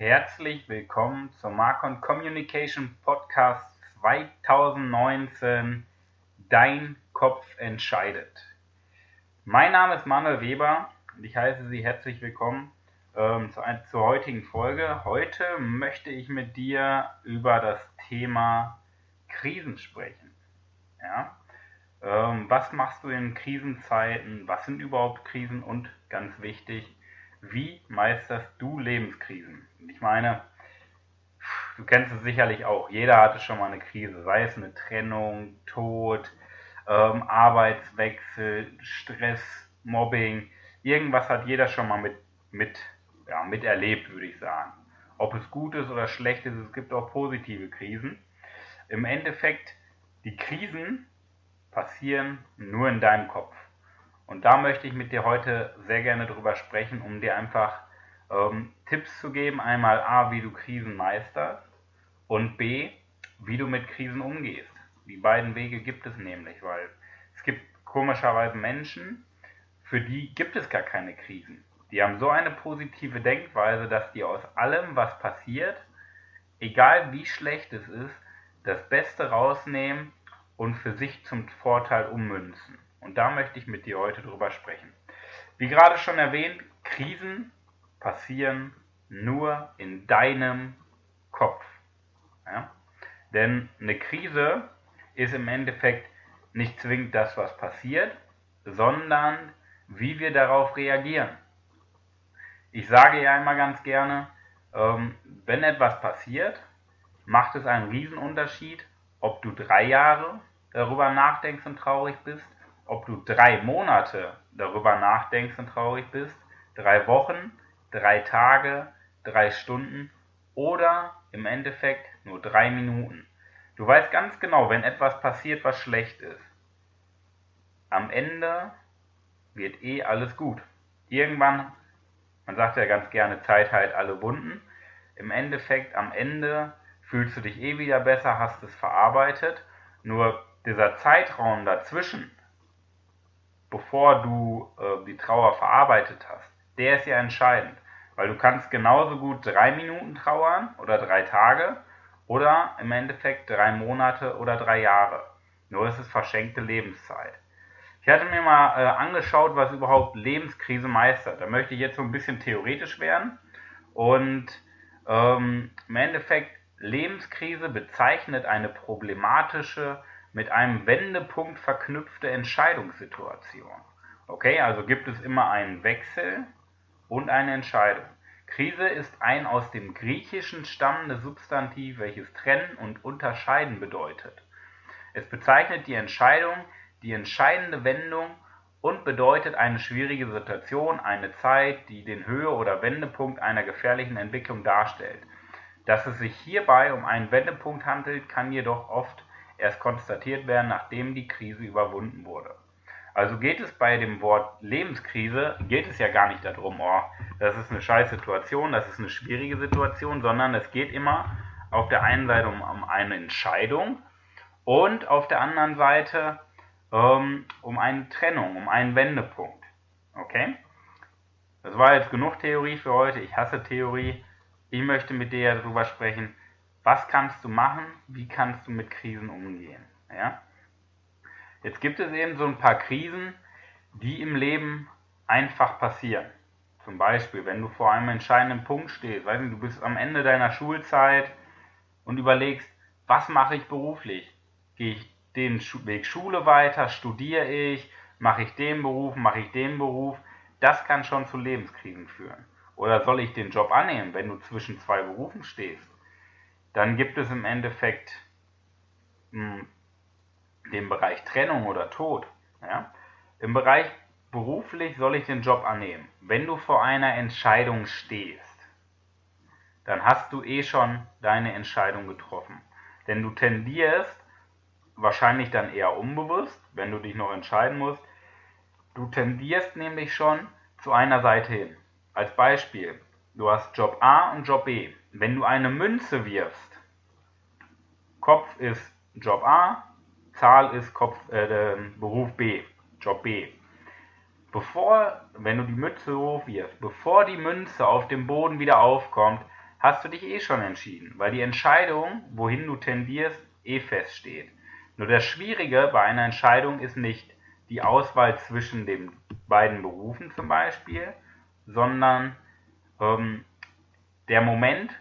Herzlich willkommen zum Marcon Communication Podcast 2019. Dein Kopf entscheidet. Mein Name ist Manuel Weber und ich heiße Sie herzlich willkommen ähm, zu, zur heutigen Folge. Heute möchte ich mit dir über das Thema Krisen sprechen. Ja? Ähm, was machst du in Krisenzeiten? Was sind überhaupt Krisen? Und ganz wichtig, wie meisterst du Lebenskrisen? Ich meine, du kennst es sicherlich auch. Jeder hatte schon mal eine Krise, sei es eine Trennung, Tod, ähm, Arbeitswechsel, Stress, Mobbing. Irgendwas hat jeder schon mal mit, mit, ja, miterlebt, würde ich sagen. Ob es gut ist oder schlecht ist, es gibt auch positive Krisen. Im Endeffekt, die Krisen passieren nur in deinem Kopf. Und da möchte ich mit dir heute sehr gerne drüber sprechen, um dir einfach ähm, Tipps zu geben. Einmal A, wie du Krisen meisterst und B, wie du mit Krisen umgehst. Die beiden Wege gibt es nämlich, weil es gibt komischerweise Menschen, für die gibt es gar keine Krisen. Die haben so eine positive Denkweise, dass die aus allem, was passiert, egal wie schlecht es ist, das Beste rausnehmen und für sich zum Vorteil ummünzen. Und da möchte ich mit dir heute drüber sprechen. Wie gerade schon erwähnt, Krisen passieren nur in deinem Kopf. Ja? Denn eine Krise ist im Endeffekt nicht zwingend das, was passiert, sondern wie wir darauf reagieren. Ich sage ja immer ganz gerne, ähm, wenn etwas passiert, macht es einen Riesenunterschied, ob du drei Jahre darüber nachdenkst und traurig bist, ob du drei Monate darüber nachdenkst und traurig bist, drei Wochen, drei Tage, drei Stunden oder im Endeffekt nur drei Minuten. Du weißt ganz genau, wenn etwas passiert, was schlecht ist. Am Ende wird eh alles gut. Irgendwann, man sagt ja ganz gerne, Zeit heilt alle Wunden. Im Endeffekt, am Ende fühlst du dich eh wieder besser, hast es verarbeitet. Nur dieser Zeitraum dazwischen, bevor du äh, die Trauer verarbeitet hast, der ist ja entscheidend. Weil du kannst genauso gut drei Minuten trauern oder drei Tage oder im Endeffekt drei Monate oder drei Jahre. Nur ist es verschenkte Lebenszeit. Ich hatte mir mal äh, angeschaut, was überhaupt Lebenskrise meistert. Da möchte ich jetzt so ein bisschen theoretisch werden. Und ähm, im Endeffekt, Lebenskrise bezeichnet eine problematische mit einem Wendepunkt verknüpfte Entscheidungssituation. Okay, also gibt es immer einen Wechsel und eine Entscheidung. Krise ist ein aus dem Griechischen stammendes Substantiv, welches trennen und unterscheiden bedeutet. Es bezeichnet die Entscheidung, die entscheidende Wendung und bedeutet eine schwierige Situation, eine Zeit, die den Höhe- oder Wendepunkt einer gefährlichen Entwicklung darstellt. Dass es sich hierbei um einen Wendepunkt handelt, kann jedoch oft erst konstatiert werden, nachdem die Krise überwunden wurde. Also geht es bei dem Wort Lebenskrise, geht es ja gar nicht darum, oh, das ist eine scheiß Situation, das ist eine schwierige Situation, sondern es geht immer auf der einen Seite um, um eine Entscheidung und auf der anderen Seite ähm, um eine Trennung, um einen Wendepunkt. Okay? Das war jetzt genug Theorie für heute. Ich hasse Theorie. Ich möchte mit dir darüber sprechen, was kannst du machen? Wie kannst du mit Krisen umgehen? Ja? Jetzt gibt es eben so ein paar Krisen, die im Leben einfach passieren. Zum Beispiel, wenn du vor einem entscheidenden Punkt stehst, weißt du, du bist am Ende deiner Schulzeit und überlegst, was mache ich beruflich? Gehe ich den Weg Schule weiter, studiere ich, mache ich den Beruf, mache ich den Beruf? Das kann schon zu Lebenskrisen führen. Oder soll ich den Job annehmen, wenn du zwischen zwei Berufen stehst? Dann gibt es im Endeffekt mh, hm, den Bereich Trennung oder Tod. Ja? Im Bereich beruflich soll ich den Job annehmen. Wenn du vor einer Entscheidung stehst, dann hast du eh schon deine Entscheidung getroffen. Denn du tendierst, wahrscheinlich dann eher unbewusst, wenn du dich noch entscheiden musst, du tendierst nämlich schon zu einer Seite hin. Als Beispiel, du hast Job A und Job B. Wenn du eine Münze wirfst, Kopf ist Job A, Zahl ist Kopf, äh, Beruf B, Job B. Bevor, wenn du die Münze hochwirfst, bevor die Münze auf dem Boden wieder aufkommt, hast du dich eh schon entschieden, weil die Entscheidung, wohin du tendierst, eh feststeht. Nur das Schwierige bei einer Entscheidung ist nicht die Auswahl zwischen den beiden Berufen zum Beispiel, sondern ähm, der Moment,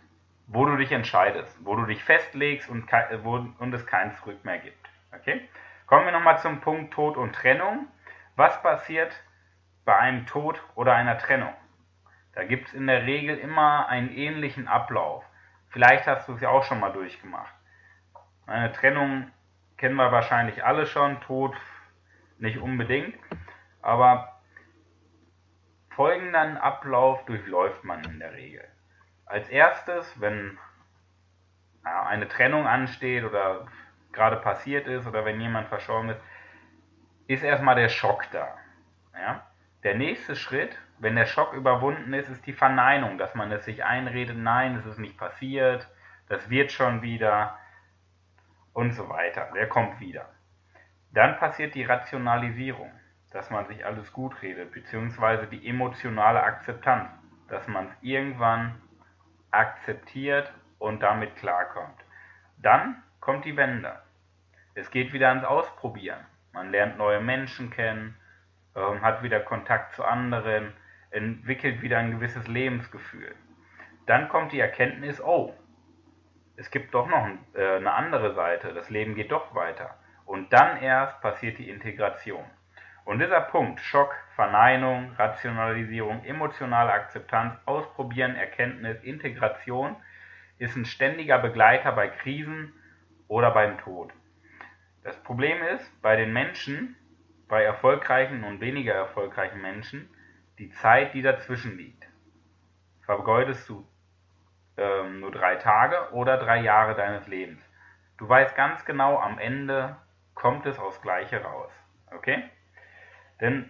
wo du dich entscheidest, wo du dich festlegst und, wo, und es kein Zurück mehr gibt. Okay? Kommen wir nochmal zum Punkt Tod und Trennung. Was passiert bei einem Tod oder einer Trennung? Da gibt es in der Regel immer einen ähnlichen Ablauf. Vielleicht hast du es ja auch schon mal durchgemacht. Eine Trennung kennen wir wahrscheinlich alle schon, Tod nicht unbedingt, aber folgenden Ablauf durchläuft man in der Regel. Als erstes, wenn eine Trennung ansteht oder gerade passiert ist oder wenn jemand verstorben ist, ist erstmal der Schock da. Ja? Der nächste Schritt, wenn der Schock überwunden ist, ist die Verneinung, dass man es sich einredet, nein, es ist nicht passiert, das wird schon wieder und so weiter. Der kommt wieder. Dann passiert die Rationalisierung, dass man sich alles gut redet, beziehungsweise die emotionale Akzeptanz, dass man es irgendwann akzeptiert und damit klarkommt. Dann kommt die Wende. Es geht wieder ans Ausprobieren. Man lernt neue Menschen kennen, ähm, hat wieder Kontakt zu anderen, entwickelt wieder ein gewisses Lebensgefühl. Dann kommt die Erkenntnis, oh, es gibt doch noch äh, eine andere Seite, das Leben geht doch weiter. Und dann erst passiert die Integration. Und dieser Punkt, Schock, Verneinung, Rationalisierung, emotionale Akzeptanz, Ausprobieren, Erkenntnis, Integration, ist ein ständiger Begleiter bei Krisen oder beim Tod. Das Problem ist, bei den Menschen, bei erfolgreichen und weniger erfolgreichen Menschen, die Zeit, die dazwischen liegt. Vergeudest du ähm, nur drei Tage oder drei Jahre deines Lebens. Du weißt ganz genau, am Ende kommt es aufs Gleiche raus. Okay? Denn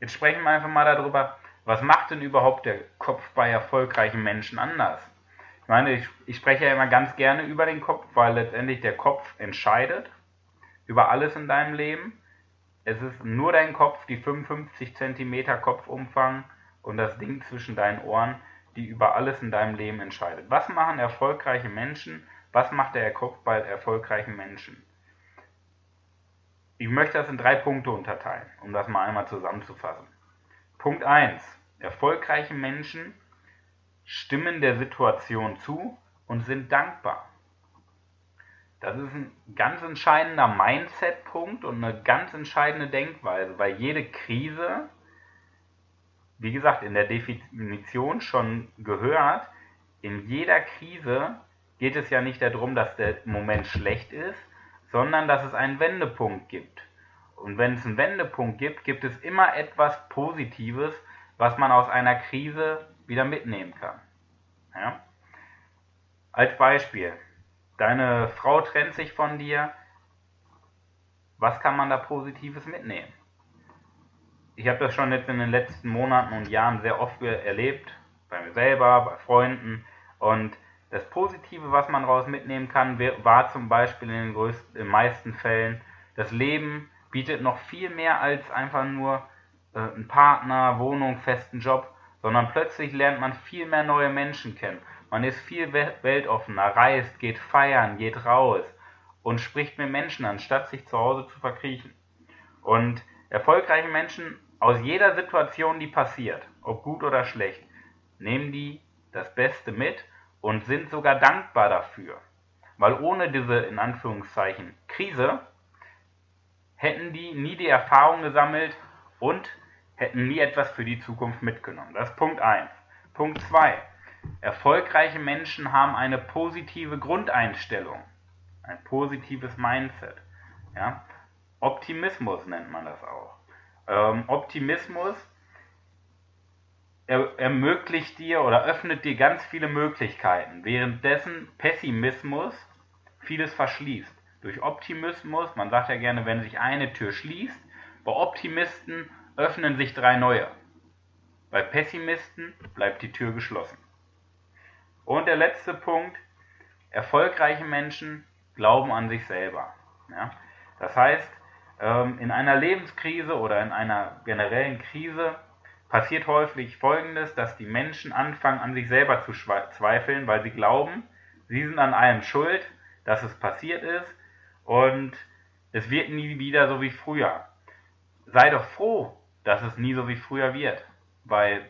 jetzt sprechen wir einfach mal darüber, was macht denn überhaupt der Kopf bei erfolgreichen Menschen anders? Ich meine, ich, ich spreche ja immer ganz gerne über den Kopf, weil letztendlich der Kopf entscheidet über alles in deinem Leben. Es ist nur dein Kopf, die 55 cm Kopfumfang und das Ding zwischen deinen Ohren, die über alles in deinem Leben entscheidet. Was machen erfolgreiche Menschen? Was macht der Kopf bei erfolgreichen Menschen? Ich möchte das in drei Punkte unterteilen, um das mal einmal zusammenzufassen. Punkt 1. Erfolgreiche Menschen stimmen der Situation zu und sind dankbar. Das ist ein ganz entscheidender Mindset-Punkt und eine ganz entscheidende Denkweise, weil jede Krise, wie gesagt, in der Definition schon gehört, in jeder Krise geht es ja nicht darum, dass der Moment schlecht ist, sondern dass es einen Wendepunkt gibt. Und wenn es einen Wendepunkt gibt, gibt es immer etwas Positives, was man aus einer Krise wieder mitnehmen kann. Ja? Als Beispiel, deine Frau trennt sich von dir, was kann man da Positives mitnehmen? Ich habe das schon jetzt in den letzten Monaten und Jahren sehr oft erlebt, bei mir selber, bei Freunden. Und das Positive, was man daraus mitnehmen kann, war zum Beispiel in den, größten, in den meisten Fällen, das Leben bietet noch viel mehr als einfach nur äh, einen Partner, Wohnung, festen Job, sondern plötzlich lernt man viel mehr neue Menschen kennen. Man ist viel weltoffener, reist, geht feiern, geht raus und spricht mit Menschen, anstatt sich zu Hause zu verkriechen. Und erfolgreiche Menschen aus jeder Situation, die passiert, ob gut oder schlecht, nehmen die das Beste mit und sind sogar dankbar dafür. Weil ohne diese, in Anführungszeichen, Krise hätten die nie die Erfahrung gesammelt und hätten nie etwas für die Zukunft mitgenommen. Das ist Punkt 1. Punkt 2. Erfolgreiche Menschen haben eine positive Grundeinstellung, ein positives Mindset. Ja? Optimismus nennt man das auch. Ähm, Optimismus er, ermöglicht dir oder öffnet dir ganz viele Möglichkeiten, währenddessen Pessimismus vieles verschließt. Durch Optimismus, man sagt ja gerne, wenn sich eine Tür schließt, bei Optimisten öffnen sich drei neue. Bei Pessimisten bleibt die Tür geschlossen. Und der letzte Punkt, erfolgreiche Menschen glauben an sich selber. Ja? Das heißt, ähm, in einer Lebenskrise oder in einer generellen Krise passiert häufig Folgendes, dass die Menschen anfangen an sich selber zu zweifeln, weil sie glauben, sie sind an allem schuld, dass es passiert ist und es wird nie wieder so wie früher. Sei doch froh, dass es nie so wie früher wird, weil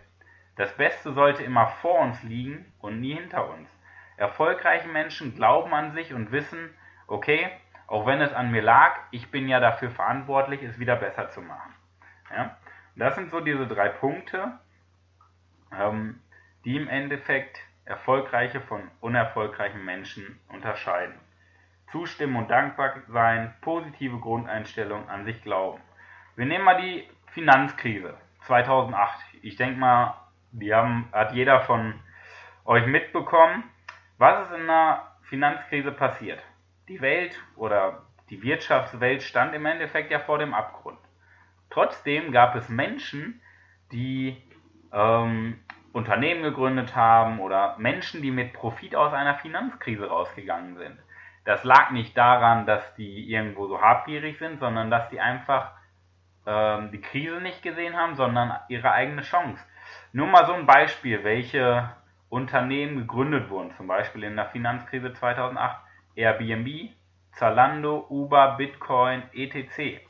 das Beste sollte immer vor uns liegen und nie hinter uns. Erfolgreiche Menschen glauben an sich und wissen, okay, auch wenn es an mir lag, ich bin ja dafür verantwortlich, es wieder besser zu machen. Ja? Das sind so diese drei Punkte, ähm, die im Endeffekt erfolgreiche von unerfolgreichen Menschen unterscheiden. Zustimmen und dankbar sein, positive Grundeinstellung, an sich glauben. Wir nehmen mal die Finanzkrise 2008. Ich denke mal, die haben, hat jeder von euch mitbekommen. Was ist in einer Finanzkrise passiert? Die Welt oder die Wirtschaftswelt stand im Endeffekt ja vor dem Abgrund. Trotzdem gab es Menschen, die ähm, Unternehmen gegründet haben oder Menschen, die mit Profit aus einer Finanzkrise rausgegangen sind. Das lag nicht daran, dass die irgendwo so habgierig sind, sondern dass die einfach ähm, die Krise nicht gesehen haben, sondern ihre eigene Chance. Nur mal so ein Beispiel, welche Unternehmen gegründet wurden, zum Beispiel in der Finanzkrise 2008, Airbnb, Zalando, Uber, Bitcoin, etc.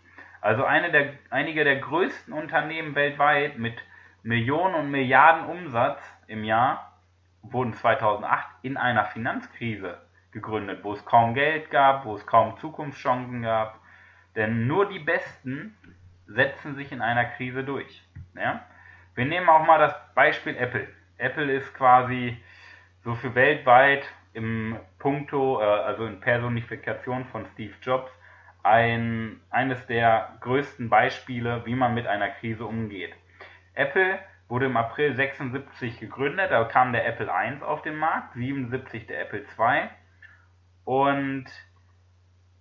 Also der, einige der größten Unternehmen weltweit mit Millionen und Milliarden Umsatz im Jahr wurden 2008 in einer Finanzkrise gegründet, wo es kaum Geld gab, wo es kaum Zukunftschancen gab. Denn nur die Besten setzen sich in einer Krise durch. Ja? Wir nehmen auch mal das Beispiel Apple. Apple ist quasi so für weltweit im Punkto, äh, also in Personifikation von Steve Jobs, ein, eines der größten Beispiele, wie man mit einer Krise umgeht. Apple wurde im April 76 gegründet, da kam der Apple I auf den Markt, 77 der Apple II und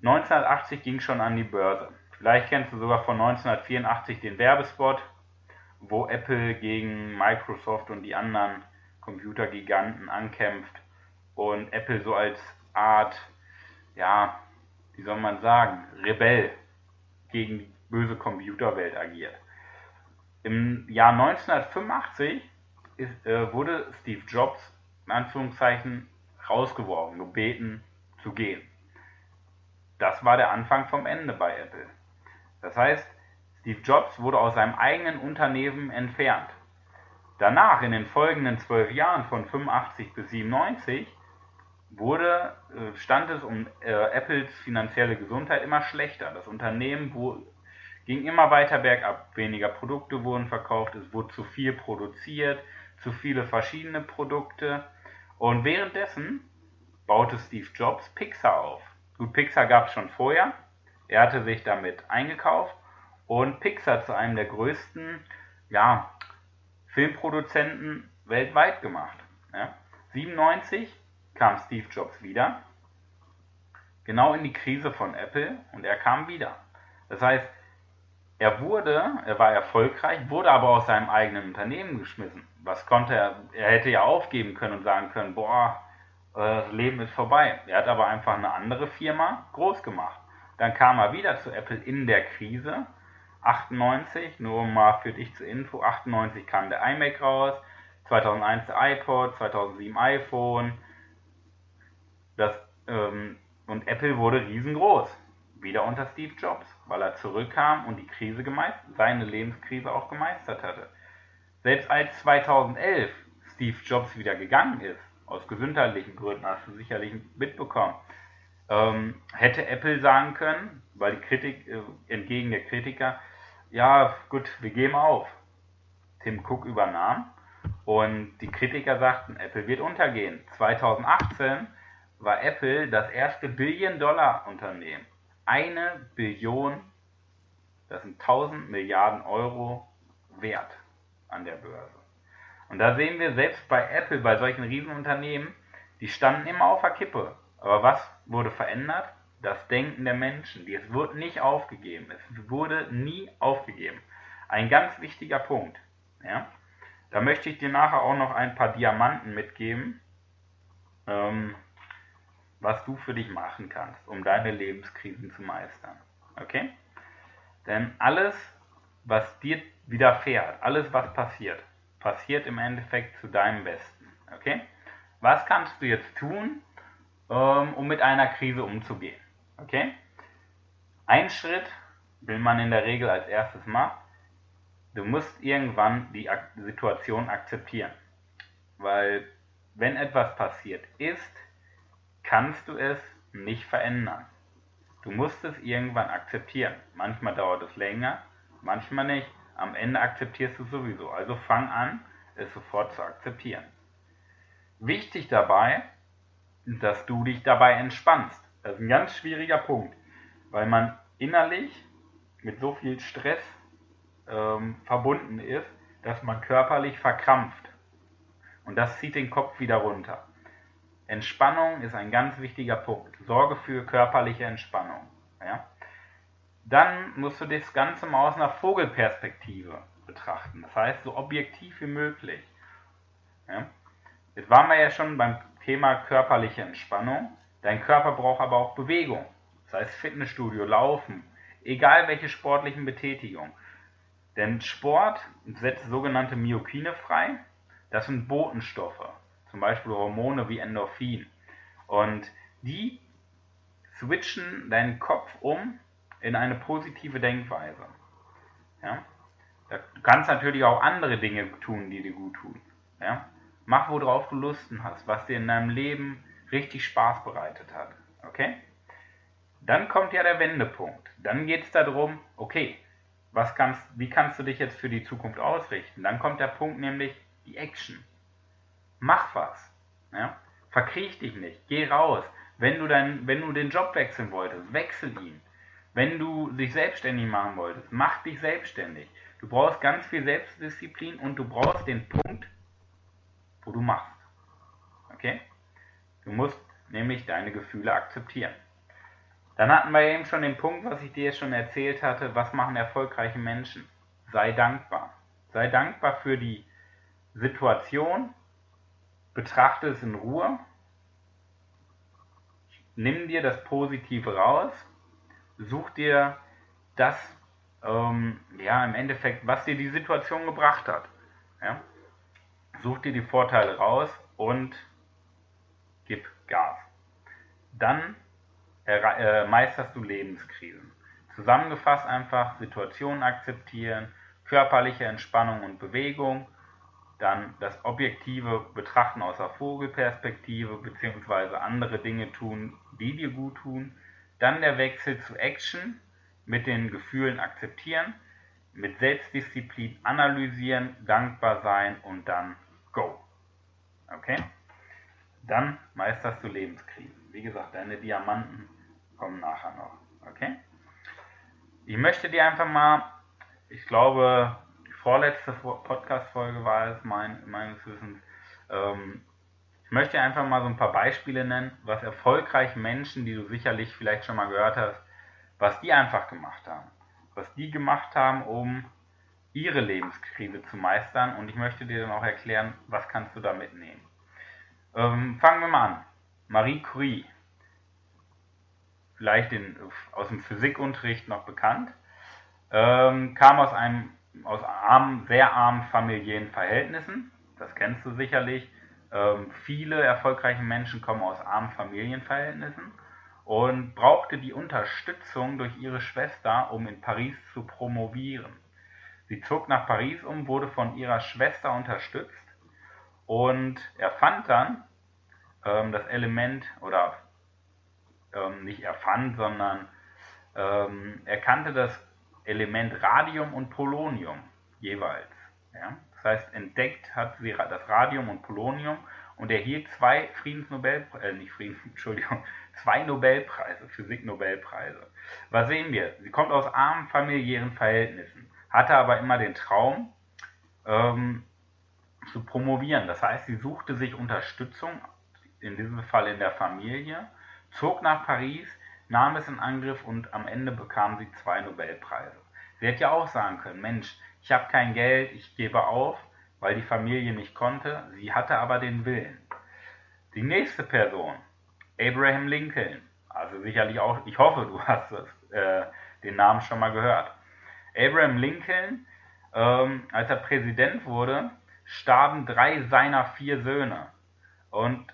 1980 ging schon an die Börse. Vielleicht kennst du sogar von 1984 den Werbespot, wo Apple gegen Microsoft und die anderen Computergiganten ankämpft und Apple so als Art, ja, wie soll man sagen, Rebell gegen die böse Computerwelt agiert. Im Jahr 1985 ist, äh, wurde Steve Jobs in Anführungszeichen rausgeworfen, gebeten zu gehen. Das war der Anfang vom Ende bei Apple. Das heißt, Steve Jobs wurde aus seinem eigenen Unternehmen entfernt. Danach, in den folgenden zwölf Jahren von 85 bis 97, wurde, äh, stand es um äh, Apples finanzielle Gesundheit immer schlechter. Das Unternehmen ging immer weiter bergab. Weniger Produkte wurden verkauft, es wurde zu viel produziert, zu viele verschiedene Produkte. Und währenddessen baute Steve Jobs Pixar auf. Gut, Pixar gab es schon vorher. Er hatte sich damit eingekauft und Pixar zu einem der größten ja, Filmproduzenten weltweit gemacht. Ja. 97 kam Steve Jobs wieder, genau in die Krise von Apple und er kam wieder. Das heißt, er wurde, er war erfolgreich, wurde aber aus seinem eigenen Unternehmen geschmissen. Was konnte er? Er hätte ja aufgeben können und sagen können, boah, äh, das Leben ist vorbei. Er hat aber einfach eine andere Firma groß gemacht. Dann kam er wieder zu Apple in der Krise. 98, nur mal für dich zur Info, 98 kam der iMac raus, 2001 der iPod, 2007 iPhone, das, ähm, und Apple wurde riesengroß. Wieder unter Steve Jobs, weil er zurückkam und die Krise gemeistert, seine Lebenskrise auch gemeistert hatte. Selbst als 2011 Steve Jobs wieder gegangen ist, aus gesundheitlichen Gründen, hast du sicherlich mitbekommen, ähm, hätte Apple sagen können, weil die Kritik, äh, entgegen der Kritiker, ja gut, wir geben auf. Tim Cook übernahm und die Kritiker sagten, Apple wird untergehen. 2018 war Apple das erste Billion-Dollar-Unternehmen. Eine Billion, das sind 1000 Milliarden Euro wert an der Börse. Und da sehen wir selbst bei Apple, bei solchen Riesenunternehmen, die standen immer auf der Kippe. Aber was wurde verändert? Das Denken der Menschen. Es wurde nicht aufgegeben. Es wurde nie aufgegeben. Ein ganz wichtiger Punkt. Ja? Da möchte ich dir nachher auch noch ein paar Diamanten mitgeben. Ähm, was du für dich machen kannst, um deine Lebenskrisen zu meistern. Okay? Denn alles was dir widerfährt, alles was passiert, passiert im Endeffekt zu deinem Besten. Okay? Was kannst du jetzt tun, ähm, um mit einer Krise umzugehen? Okay? Ein Schritt, den man in der Regel als erstes macht, du musst irgendwann die Situation akzeptieren. Weil wenn etwas passiert ist, kannst du es nicht verändern. Du musst es irgendwann akzeptieren. Manchmal dauert es länger, manchmal nicht. Am Ende akzeptierst du sowieso. Also fang an, es sofort zu akzeptieren. Wichtig dabei, dass du dich dabei entspannst. Das ist ein ganz schwieriger Punkt, weil man innerlich mit so viel Stress ähm, verbunden ist, dass man körperlich verkrampft. Und das zieht den Kopf wieder runter. Entspannung ist ein ganz wichtiger Punkt. Sorge für körperliche Entspannung. Ja? Dann musst du das Ganze mal aus einer Vogelperspektive betrachten. Das heißt, so objektiv wie möglich. Ja? Jetzt waren wir ja schon beim Thema körperliche Entspannung. Dein Körper braucht aber auch Bewegung. Das heißt Fitnessstudio, Laufen, egal welche sportlichen Betätigung. Denn Sport setzt sogenannte Myokine frei. Das sind Botenstoffe zum Beispiel Hormone wie Endorphin. Und die switchen deinen Kopf um in eine positive Denkweise. Ja? Du kannst natürlich auch andere Dinge tun, die dir gut tun. Ja? Mach, worauf du Lusten hast, was dir in deinem Leben richtig Spaß bereitet hat. Okay? Dann kommt ja der Wendepunkt. Dann geht es darum, okay, was kannst, wie kannst du dich jetzt für die Zukunft ausrichten? Dann kommt der Punkt nämlich die Action. Mach was. Ja? Verkriech dich nicht. Geh raus. Wenn du, dein, wenn du den Job wechseln wolltest, wechsel ihn. Wenn du dich selbstständig machen wolltest, mach dich selbstständig. Du brauchst ganz viel Selbstdisziplin und du brauchst den Punkt, wo du machst. Okay? Du musst nämlich deine Gefühle akzeptieren. Dann hatten wir eben schon den Punkt, was ich dir schon erzählt hatte, was machen erfolgreiche Menschen? Sei dankbar. Sei dankbar für die Situation, betrachte es in Ruhe, nimm dir das Positive raus, such dir das, ähm, ja, im Endeffekt, was dir die Situation gebracht hat. Ja? Such dir die Vorteile raus und gib Gas. Dann äh, meisterst du Lebenskrisen. Zusammengefasst einfach Situationen akzeptieren, körperliche Entspannung und Bewegung, dann das objektive Betrachten aus der Vogelperspektive beziehungsweise andere Dinge tun, die dir gut tun, dann der Wechsel zu Action mit den Gefühlen akzeptieren, mit Selbstdisziplin analysieren, dankbar sein und dann go. Okay? Dann meisterst du Lebenskrisen. Wie gesagt, deine Diamanten kommen nachher noch. Okay? Ich möchte dir einfach mal, ich glaube, vorletzte Podcast-Folge war es mein, meines Wissens. Ähm, ich möchte einfach mal so ein paar Beispiele nennen, was erfolgreiche Menschen, die du sicherlich vielleicht schon mal gehört hast, was die einfach gemacht haben. Was die gemacht haben, um ihre Lebenskrise zu meistern. Und ich möchte dir dann auch erklären, was kannst du da mitnehmen. Ähm, fangen wir mal an. Marie Curie, vielleicht in, aus dem Physikunterricht noch bekannt, ähm, kam aus einem aus armen, sehr armen familiären Verhältnissen. Das kennst du sicherlich. Ähm, viele erfolgreiche Menschen kommen aus armen Familienverhältnissen und brauchte die Unterstützung durch ihre Schwester, um in Paris zu promovieren. Sie zog nach Paris um, wurde von ihrer Schwester unterstützt und erfand dann ähm, das Element oder ähm, nicht erfand, sondern ähm, erkannte das Element Radium und Polonium jeweils. Ja? Das heißt, entdeckt hat sie das Radium und Polonium und erhielt zwei Friedensnobelpreise, äh, nicht Friedens, Entschuldigung, zwei Nobelpreise, Physik-Nobelpreise. Was sehen wir? Sie kommt aus armen familiären Verhältnissen, hatte aber immer den Traum, ähm, zu promovieren. Das heißt, sie suchte sich Unterstützung, in diesem Fall in der Familie, zog nach Paris, nahm es in Angriff und am Ende bekam sie zwei Nobelpreise. Sie hätte ja auch sagen können, Mensch, ich habe kein Geld, ich gebe auf, weil die Familie nicht konnte, sie hatte aber den Willen. Die nächste Person, Abraham Lincoln, also sicherlich auch, ich hoffe, du hast das, äh, den Namen schon mal gehört. Abraham Lincoln, ähm, als er Präsident wurde, starben drei seiner vier Söhne. Und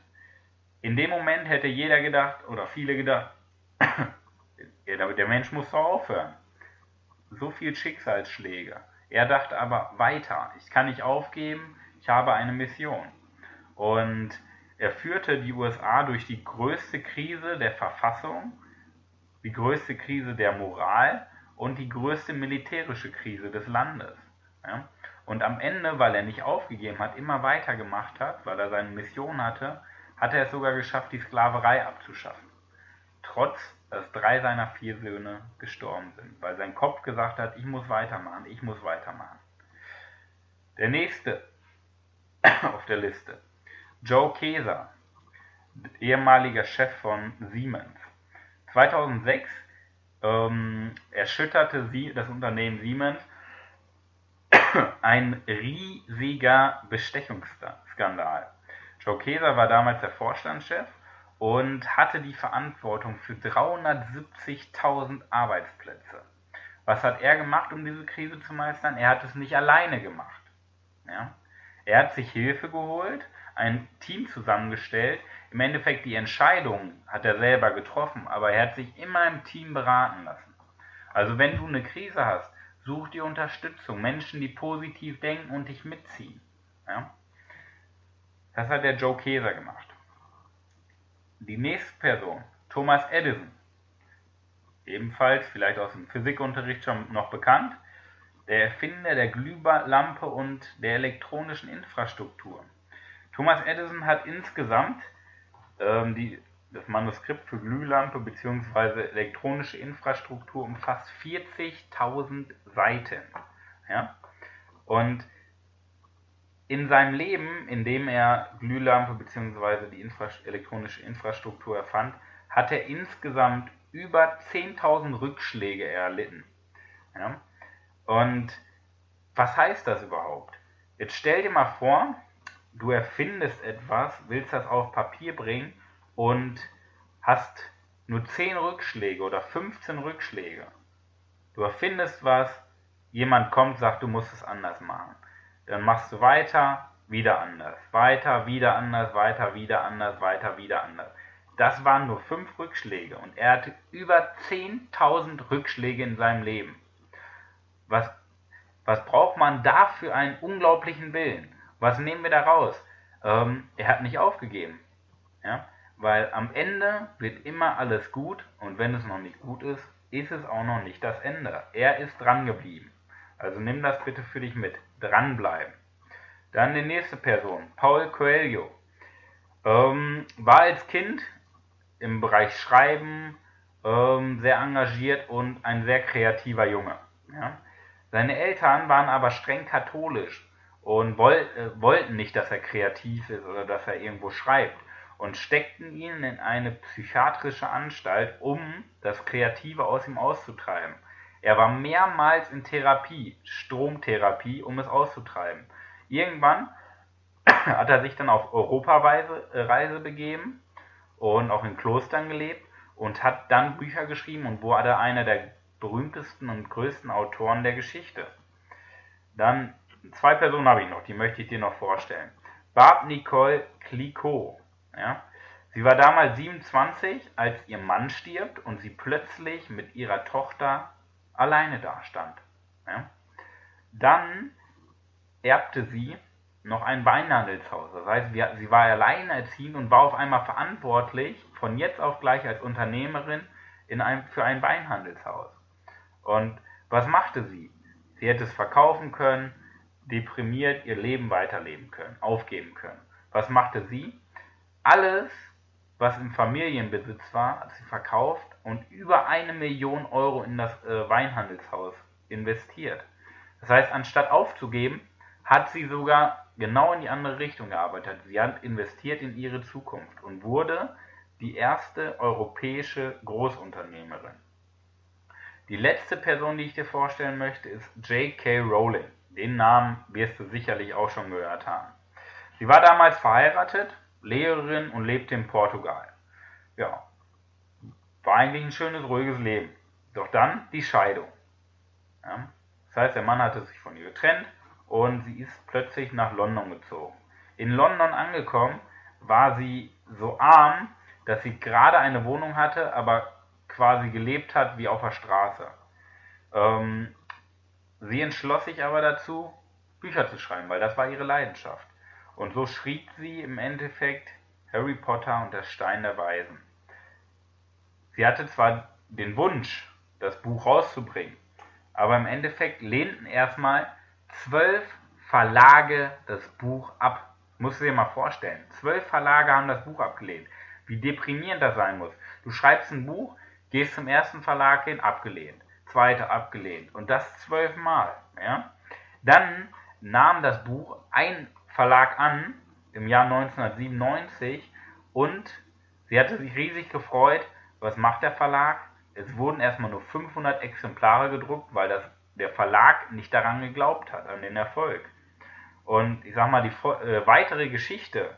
in dem Moment hätte jeder gedacht, oder viele gedacht, der Mensch muss doch aufhören. So viel Schicksalsschläge. Er dachte aber weiter. Ich kann nicht aufgeben. Ich habe eine Mission. Und er führte die USA durch die größte Krise der Verfassung, die größte Krise der Moral und die größte militärische Krise des Landes. Ja? Und am Ende, weil er nicht aufgegeben hat, immer weitergemacht hat, weil er seine Mission hatte, hat er es sogar geschafft, die Sklaverei abzuschaffen. Trotz, dass drei seiner vier Söhne gestorben sind, weil sein Kopf gesagt hat, ich muss weitermachen, ich muss weitermachen. Der nächste auf der Liste, Joe Keser, ehemaliger Chef von Siemens. 2006 ähm, erschütterte sie, das Unternehmen Siemens ein riesiger Bestechungsskandal. Joe Keser war damals der Vorstandschef und hatte die Verantwortung für 370.000 Arbeitsplätze. Was hat er gemacht, um diese Krise zu meistern? Er hat es nicht alleine gemacht. Ja? Er hat sich Hilfe geholt, ein Team zusammengestellt. Im Endeffekt die Entscheidung hat er selber getroffen, aber er hat sich immer im Team beraten lassen. Also wenn du eine Krise hast, such dir Unterstützung, Menschen, die positiv denken und dich mitziehen. Ja? Das hat der Joe Keser gemacht. Die nächste Person, Thomas Edison, ebenfalls vielleicht aus dem Physikunterricht schon noch bekannt, der Erfinder der Glühlampe und der elektronischen Infrastruktur. Thomas Edison hat insgesamt ähm, die, das Manuskript für Glühlampe bzw. elektronische Infrastruktur umfasst 40.000 Seiten. Ja? Und in seinem Leben, in dem er Glühlampe bzw. die Infra elektronische Infrastruktur erfand, hat er insgesamt über 10.000 Rückschläge erlitten. Ja? Und was heißt das überhaupt? Jetzt stell dir mal vor, du erfindest etwas, willst das auf Papier bringen und hast nur 10 Rückschläge oder 15 Rückschläge. Du erfindest was, jemand kommt, sagt, du musst es anders machen. Dann machst du weiter, wieder anders, weiter, wieder anders, weiter, wieder anders, weiter, wieder anders. Das waren nur fünf Rückschläge und er hatte über 10.000 Rückschläge in seinem Leben. Was, was braucht man da für einen unglaublichen Willen? Was nehmen wir da raus? Ähm, er hat nicht aufgegeben. Ja? Weil am Ende wird immer alles gut und wenn es noch nicht gut ist, ist es auch noch nicht das Ende. Er ist dran geblieben. Also nimm das bitte für dich mit. Dranbleiben. Dann die nächste Person, Paul Coelho. Ähm, war als Kind im Bereich Schreiben ähm, sehr engagiert und ein sehr kreativer Junge. Ja? Seine Eltern waren aber streng katholisch und woll, äh, wollten nicht, dass er kreativ ist oder dass er irgendwo schreibt und steckten ihn in eine psychiatrische Anstalt, um das Kreative aus ihm auszutreiben. Er war mehrmals in Therapie, Stromtherapie, um es auszutreiben. Irgendwann hat er sich dann auf Europareise äh, begeben und auch in Klostern gelebt und hat dann Bücher geschrieben und wurde einer der berühmtesten und größten Autoren der Geschichte. Dann zwei Personen habe ich noch, die möchte ich dir noch vorstellen. Barb Nicole Clicquot. Ja? Sie war damals 27, als ihr Mann stirbt und sie plötzlich mit ihrer Tochter alleine dastand. Ja? Dann erbte sie noch ein Weinhandelshaus. Das heißt, sie war alleinerziehend und war auf einmal verantwortlich, von jetzt auf gleich als Unternehmerin in einem, für ein Weinhandelshaus. Und was machte sie? Sie hätte es verkaufen können, deprimiert ihr Leben weiterleben können, aufgeben können. Was machte sie? Alles, was im Familienbesitz war, hat sie verkauft und über eine Million Euro in das äh, Weinhandelshaus investiert. Das heißt, anstatt aufzugeben, hat sie sogar genau in die andere Richtung gearbeitet. Sie hat investiert in ihre Zukunft und wurde die erste europäische Großunternehmerin. Die letzte Person, die ich dir vorstellen möchte, ist J.K. Rowling. Den Namen wirst du sicherlich auch schon gehört haben. Sie war damals verheiratet, Lehrerin und lebte in Portugal. Ja, war eigentlich ein schönes, ruhiges Leben. Doch dann die Scheidung. Ja. Das heißt, der Mann hatte sich von ihr getrennt und sie ist plötzlich nach London gezogen. In London angekommen war sie so arm, dass sie gerade eine Wohnung hatte, aber quasi gelebt hat wie auf der Straße. Ähm, sie entschloss sich aber dazu, Bücher zu schreiben, weil das war ihre Leidenschaft. Und so schrieb sie im Endeffekt Harry Potter und der Stein der Weisen. Sie hatte zwar den Wunsch, das Buch rauszubringen, aber im Endeffekt lehnten erstmal zwölf Verlage das Buch ab. Musst du dir mal vorstellen. Zwölf Verlage haben das Buch abgelehnt. Wie deprimierend das sein muss. Du schreibst ein Buch, gehst zum ersten Verlag hin, abgelehnt. Zweite abgelehnt. Und das zwölfmal. Ja? Dann nahm das Buch ein Verlag an im Jahr 1997 und sie hatte sich riesig gefreut. Was macht der Verlag? Es wurden erstmal nur 500 Exemplare gedruckt, weil das, der Verlag nicht daran geglaubt hat, an den Erfolg. Und ich sag mal, die äh, weitere Geschichte,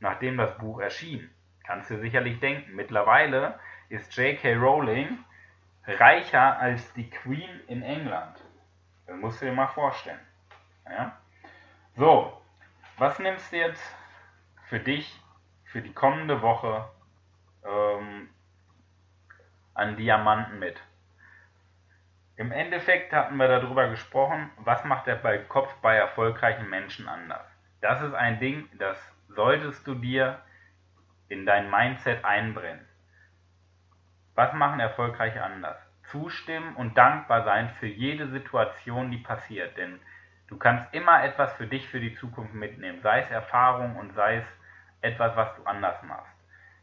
nachdem das Buch erschien, kannst du sicherlich denken. Mittlerweile ist J.K. Rowling reicher als die Queen in England. Das musst du dir mal vorstellen. Ja? So, was nimmst du jetzt für dich für die kommende Woche ähm, an Diamanten mit. Im Endeffekt hatten wir darüber gesprochen, was macht der Kopf bei erfolgreichen Menschen anders. Das ist ein Ding, das solltest du dir in dein Mindset einbrennen. Was machen Erfolgreiche anders? Zustimmen und dankbar sein für jede Situation, die passiert. Denn du kannst immer etwas für dich für die Zukunft mitnehmen, sei es Erfahrung und sei es etwas, was du anders machst.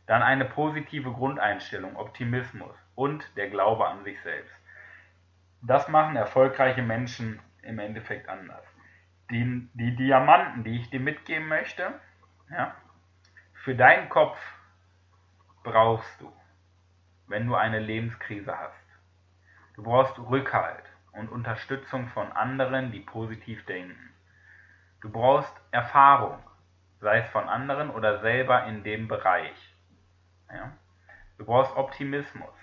Dann eine positive Grundeinstellung, Optimismus und der Glaube an sich selbst. Das machen erfolgreiche Menschen im Endeffekt anders. Die, die Diamanten, die ich dir mitgeben möchte, ja, für deinen Kopf brauchst du, wenn du eine Lebenskrise hast. Du brauchst Rückhalt und Unterstützung von anderen, die positiv denken. Du brauchst Erfahrung, sei es von anderen oder selber in dem Bereich. Ja? Du brauchst Optimismus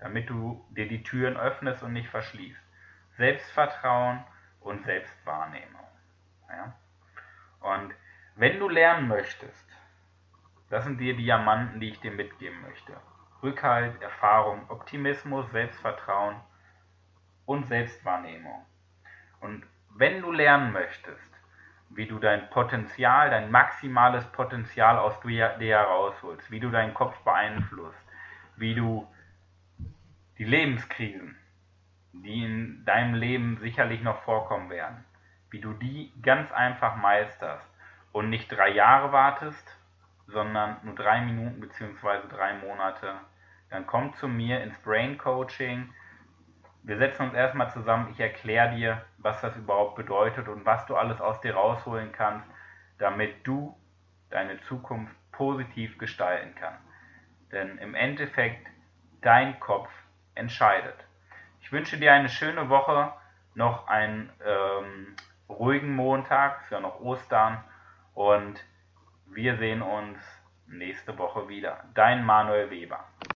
damit du dir die Türen öffnest und nicht verschließt. Selbstvertrauen und Selbstwahrnehmung. Ja? Und wenn du lernen möchtest, das sind die Diamanten, die ich dir mitgeben möchte. Rückhalt, Erfahrung, Optimismus, Selbstvertrauen und Selbstwahrnehmung. Und wenn du lernen möchtest, wie du dein Potenzial, dein maximales Potenzial aus dir herausholst, wie du deinen Kopf beeinflusst, wie du die Lebenskrisen, die in deinem Leben sicherlich noch vorkommen werden, wie du die ganz einfach meisterst und nicht drei Jahre wartest, sondern nur drei Minuten bzw. drei Monate, dann komm zu mir ins Brain Coaching. Wir setzen uns erstmal zusammen, ich erkläre dir, was das überhaupt bedeutet und was du alles aus dir rausholen kannst, damit du deine Zukunft positiv gestalten kannst. Denn im Endeffekt, dein Kopf entscheidet. Ich wünsche dir eine schöne Woche, noch einen ähm, ruhigen Montag, ist ja noch Ostern und wir sehen uns nächste Woche wieder. Dein Manuel Weber.